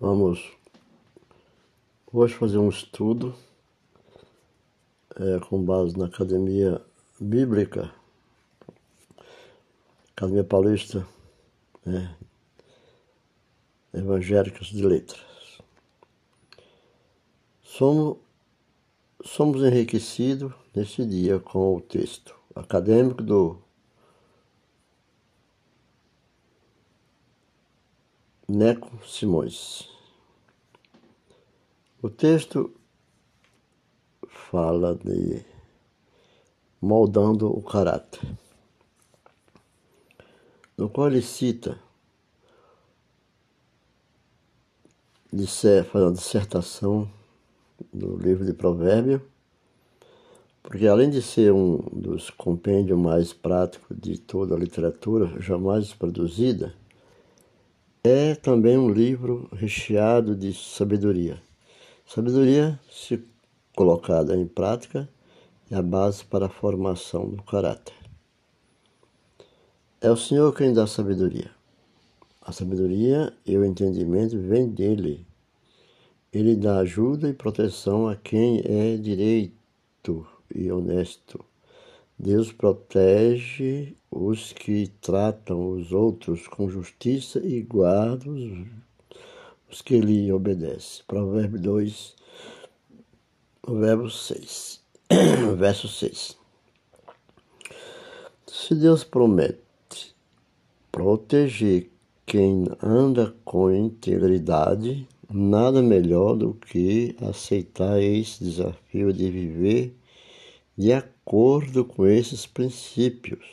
Vamos hoje fazer um estudo é, com base na Academia Bíblica, Academia Paulista né, Evangélicas de Letras. Somos, somos enriquecidos neste dia com o texto acadêmico do Neco Simões. O texto fala de moldando o caráter, no qual ele cita de ser, faz uma dissertação do livro de Provérbio, porque além de ser um dos compêndios mais práticos de toda a literatura jamais produzida, é também um livro recheado de sabedoria. Sabedoria, se colocada em prática, é a base para a formação do caráter. É o Senhor quem dá sabedoria. A sabedoria e o entendimento vêm dele. Ele dá ajuda e proteção a quem é direito e honesto. Deus protege os que tratam os outros com justiça e guarda os, os que lhe obedecem. Provérbio 2, verbo 6, verso 6. Se Deus promete proteger quem anda com integridade, nada melhor do que aceitar esse desafio de viver de acordo com esses princípios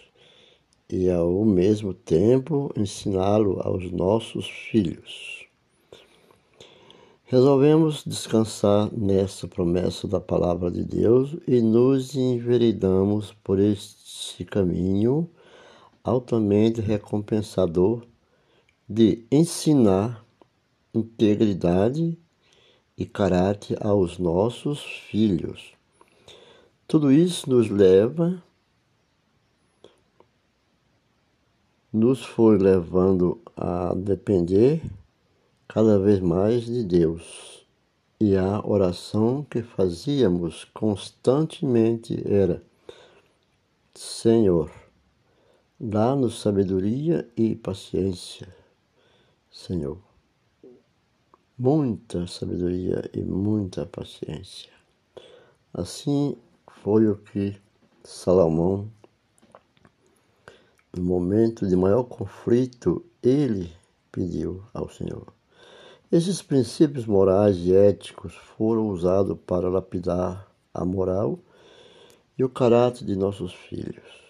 e, ao mesmo tempo, ensiná-lo aos nossos filhos. Resolvemos descansar nessa promessa da palavra de Deus e nos enveredamos por este caminho altamente recompensador de ensinar integridade e caráter aos nossos filhos tudo isso nos leva, nos foi levando a depender cada vez mais de Deus. E a oração que fazíamos constantemente era: Senhor, dá-nos sabedoria e paciência, Senhor. Muita sabedoria e muita paciência. Assim foi o que Salomão, no momento de maior conflito, ele pediu ao Senhor. Esses princípios morais e éticos foram usados para lapidar a moral e o caráter de nossos filhos.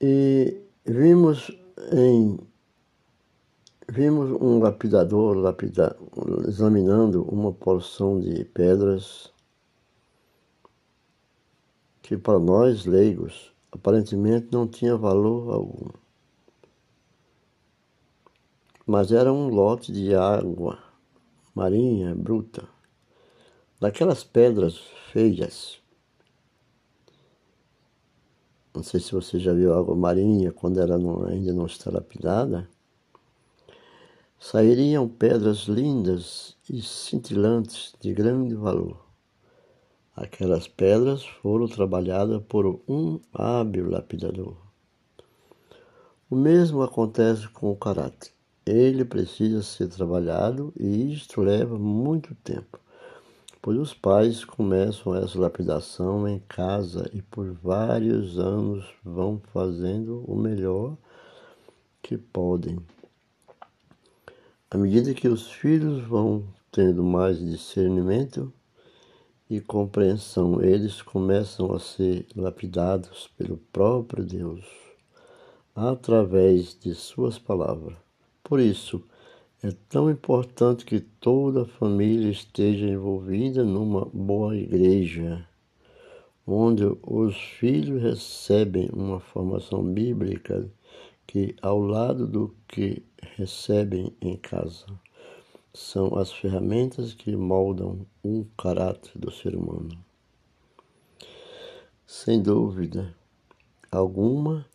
E vimos em Vimos um lapidador lapida, examinando uma porção de pedras que para nós leigos aparentemente não tinha valor algum. Mas era um lote de água marinha bruta, daquelas pedras feias. Não sei se você já viu água marinha quando ela não, ainda não está lapidada sairiam pedras lindas e cintilantes de grande valor. Aquelas pedras foram trabalhadas por um hábil lapidador. O mesmo acontece com o caráter. Ele precisa ser trabalhado e isto leva muito tempo, pois os pais começam essa lapidação em casa e por vários anos vão fazendo o melhor que podem à medida que os filhos vão tendo mais discernimento e compreensão, eles começam a ser lapidados pelo próprio Deus através de suas palavras. Por isso, é tão importante que toda a família esteja envolvida numa boa igreja, onde os filhos recebem uma formação bíblica que, ao lado do que recebem em casa, são as ferramentas que moldam o caráter do ser humano. Sem dúvida alguma,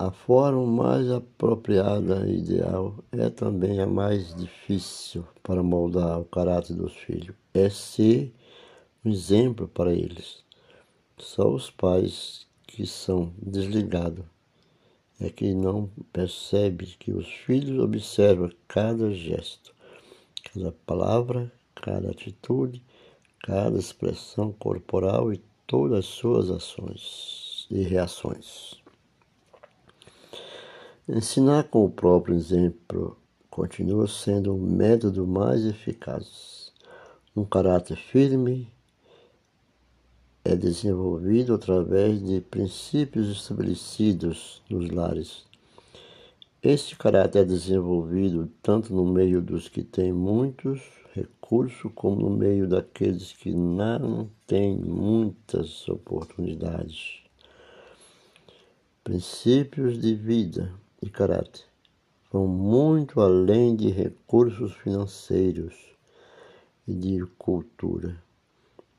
A forma mais apropriada e ideal é também a mais difícil para moldar o caráter dos filhos. É ser um exemplo para eles. Só os pais que são desligados é que não percebe que os filhos observam cada gesto, cada palavra, cada atitude, cada expressão corporal e todas as suas ações e reações. Ensinar com o próprio exemplo continua sendo o método mais eficaz. Um caráter firme é desenvolvido através de princípios estabelecidos nos lares. Este caráter é desenvolvido tanto no meio dos que têm muitos recursos, como no meio daqueles que não têm muitas oportunidades. Princípios de vida e caráter vão muito além de recursos financeiros e de cultura.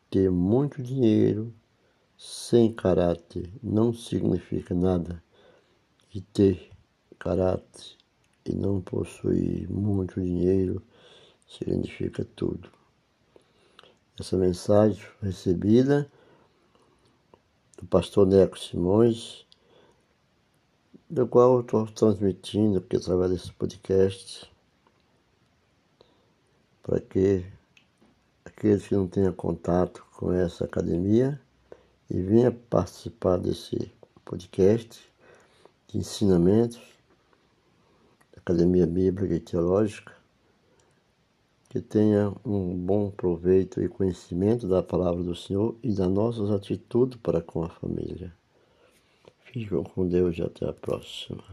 Ter muito dinheiro sem caráter não significa nada. E ter caráter e não possuir muito dinheiro significa tudo. Essa mensagem recebida do pastor Neco Simões do qual eu estou transmitindo aqui através desse podcast, para que aqueles que não tenham contato com essa academia e venham participar desse podcast de ensinamentos da Academia Bíblica e Teológica, que tenha um bom proveito e conhecimento da palavra do Senhor e das nossas atitudes para com a família. Fiquem com Deus e até a próxima.